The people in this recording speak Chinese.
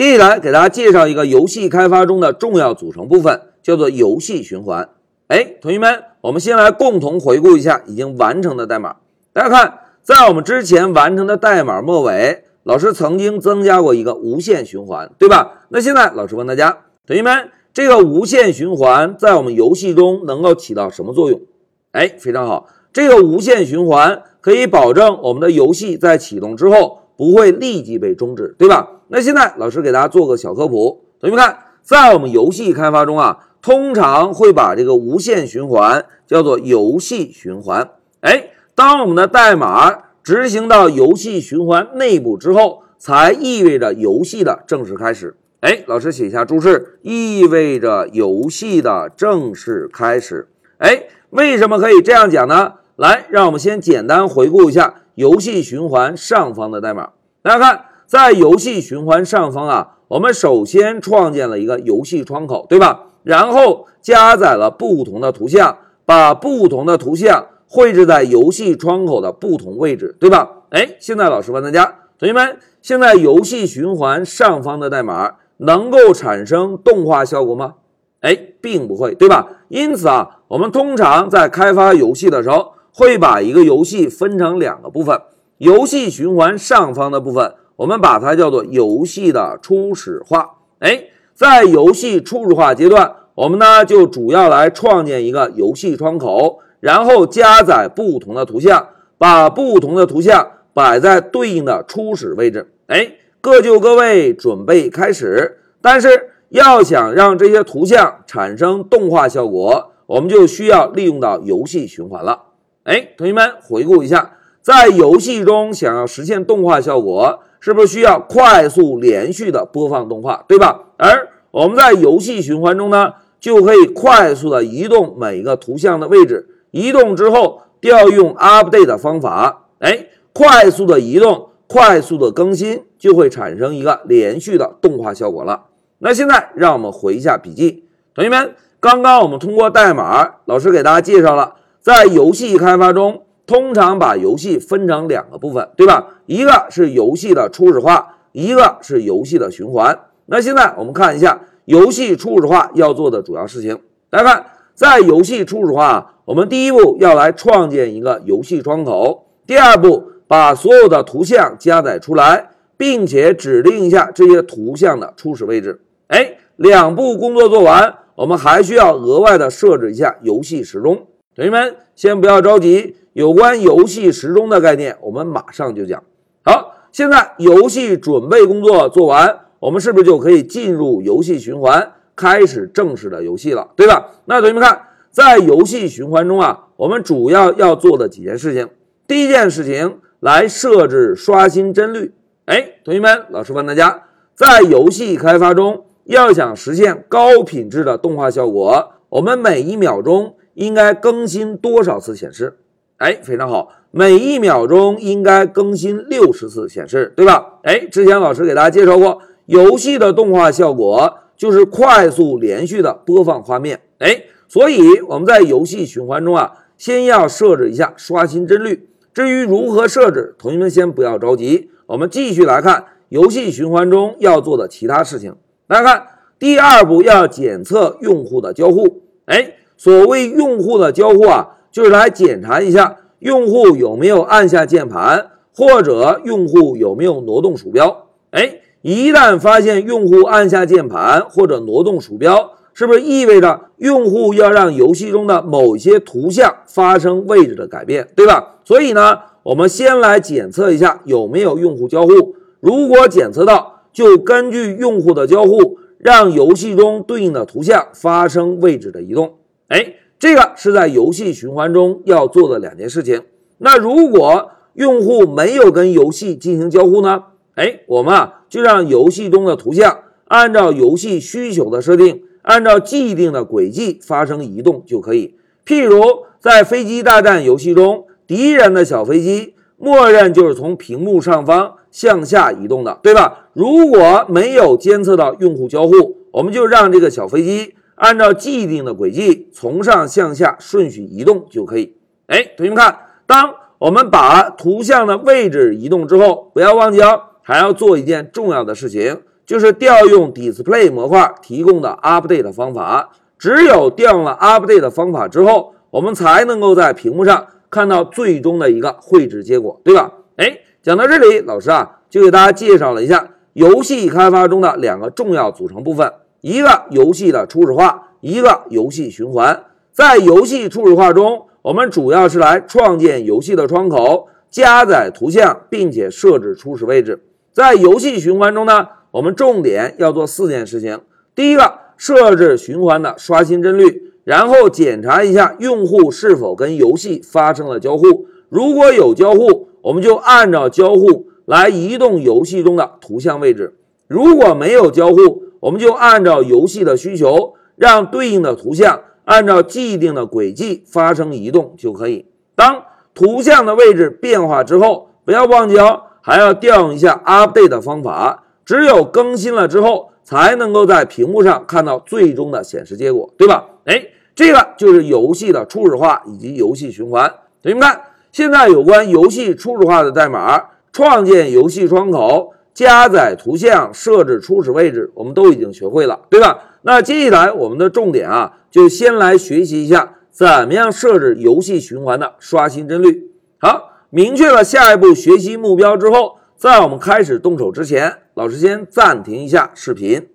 接下来给大家介绍一个游戏开发中的重要组成部分，叫做游戏循环。哎，同学们，我们先来共同回顾一下已经完成的代码。大家看，在我们之前完成的代码末尾，老师曾经增加过一个无限循环，对吧？那现在老师问大家，同学们，这个无限循环在我们游戏中能够起到什么作用？哎，非常好，这个无限循环可以保证我们的游戏在启动之后不会立即被终止，对吧？那现在老师给大家做个小科普，同学们看，在我们游戏开发中啊，通常会把这个无限循环叫做游戏循环。哎，当我们的代码执行到游戏循环内部之后，才意味着游戏的正式开始。哎，老师写一下注释，意味着游戏的正式开始。哎，为什么可以这样讲呢？来，让我们先简单回顾一下游戏循环上方的代码，大家看。在游戏循环上方啊，我们首先创建了一个游戏窗口，对吧？然后加载了不同的图像，把不同的图像绘制在游戏窗口的不同位置，对吧？哎，现在老师问大家，同学们，现在游戏循环上方的代码能够产生动画效果吗？哎，并不会，对吧？因此啊，我们通常在开发游戏的时候，会把一个游戏分成两个部分，游戏循环上方的部分。我们把它叫做游戏的初始化。哎，在游戏初始化阶段，我们呢就主要来创建一个游戏窗口，然后加载不同的图像，把不同的图像摆在对应的初始位置。哎，各就各位，准备开始。但是要想让这些图像产生动画效果，我们就需要利用到游戏循环了。哎，同学们回顾一下，在游戏中想要实现动画效果。是不是需要快速连续的播放动画，对吧？而我们在游戏循环中呢，就可以快速的移动每一个图像的位置，移动之后调用 update 的方法，哎，快速的移动，快速的更新，就会产生一个连续的动画效果了。那现在让我们回一下笔记，同学们，刚刚我们通过代码，老师给大家介绍了，在游戏开发中。通常把游戏分成两个部分，对吧？一个是游戏的初始化，一个是游戏的循环。那现在我们看一下游戏初始化要做的主要事情。大家看，在游戏初始化，我们第一步要来创建一个游戏窗口，第二步把所有的图像加载出来，并且指定一下这些图像的初始位置。哎，两步工作做完，我们还需要额外的设置一下游戏时钟。同学们，先不要着急。有关游戏时钟的概念，我们马上就讲。好，现在游戏准备工作做完，我们是不是就可以进入游戏循环，开始正式的游戏了，对吧？那同学们看，在游戏循环中啊，我们主要要做的几件事情。第一件事情，来设置刷新帧率。哎，同学们，老师问大家，在游戏开发中，要想实现高品质的动画效果，我们每一秒钟应该更新多少次显示？哎，非常好，每一秒钟应该更新六十次显示，对吧？哎，之前老师给大家介绍过，游戏的动画效果就是快速连续的播放画面。哎，所以我们在游戏循环中啊，先要设置一下刷新帧率。至于如何设置，同学们先不要着急，我们继续来看游戏循环中要做的其他事情。大家看，第二步要检测用户的交互。哎，所谓用户的交互啊。就是来检查一下用户有没有按下键盘，或者用户有没有挪动鼠标。哎，一旦发现用户按下键盘或者挪动鼠标，是不是意味着用户要让游戏中的某些图像发生位置的改变，对吧？所以呢，我们先来检测一下有没有用户交互。如果检测到，就根据用户的交互，让游戏中对应的图像发生位置的移动。哎。这个是在游戏循环中要做的两件事情。那如果用户没有跟游戏进行交互呢？哎，我们啊就让游戏中的图像按照游戏需求的设定，按照既定的轨迹发生移动就可以。譬如在飞机大战游戏中，敌人的小飞机默认就是从屏幕上方向下移动的，对吧？如果没有监测到用户交互，我们就让这个小飞机。按照既定的轨迹从上向下顺序移动就可以。哎，同学们看，当我们把图像的位置移动之后，不要忘记哦，还要做一件重要的事情，就是调用 Display 模块提供的 Update 方法。只有调用了 Update 方法之后，我们才能够在屏幕上看到最终的一个绘制结果，对吧？哎，讲到这里，老师啊就给大家介绍了一下游戏开发中的两个重要组成部分：一个游戏的初始化，一个游戏循环。在游戏初始化中，我们主要是来创建游戏的窗口。加载图像，并且设置初始位置。在游戏循环中呢，我们重点要做四件事情。第一个，设置循环的刷新帧率，然后检查一下用户是否跟游戏发生了交互。如果有交互，我们就按照交互来移动游戏中的图像位置；如果没有交互，我们就按照游戏的需求，让对应的图像按照既定的轨迹发生移动就可以。当图像的位置变化之后，不要忘记哦，还要调用一下 update 方法。只有更新了之后，才能够在屏幕上看到最终的显示结果，对吧？哎，这个就是游戏的初始化以及游戏循环。同学们看，现在有关游戏初始化的代码、创建游戏窗口、加载图像、设置初始位置，我们都已经学会了，对吧？那接下来我们的重点啊，就先来学习一下。怎么样设置游戏循环的刷新帧率？好，明确了下一步学习目标之后，在我们开始动手之前，老师先暂停一下视频。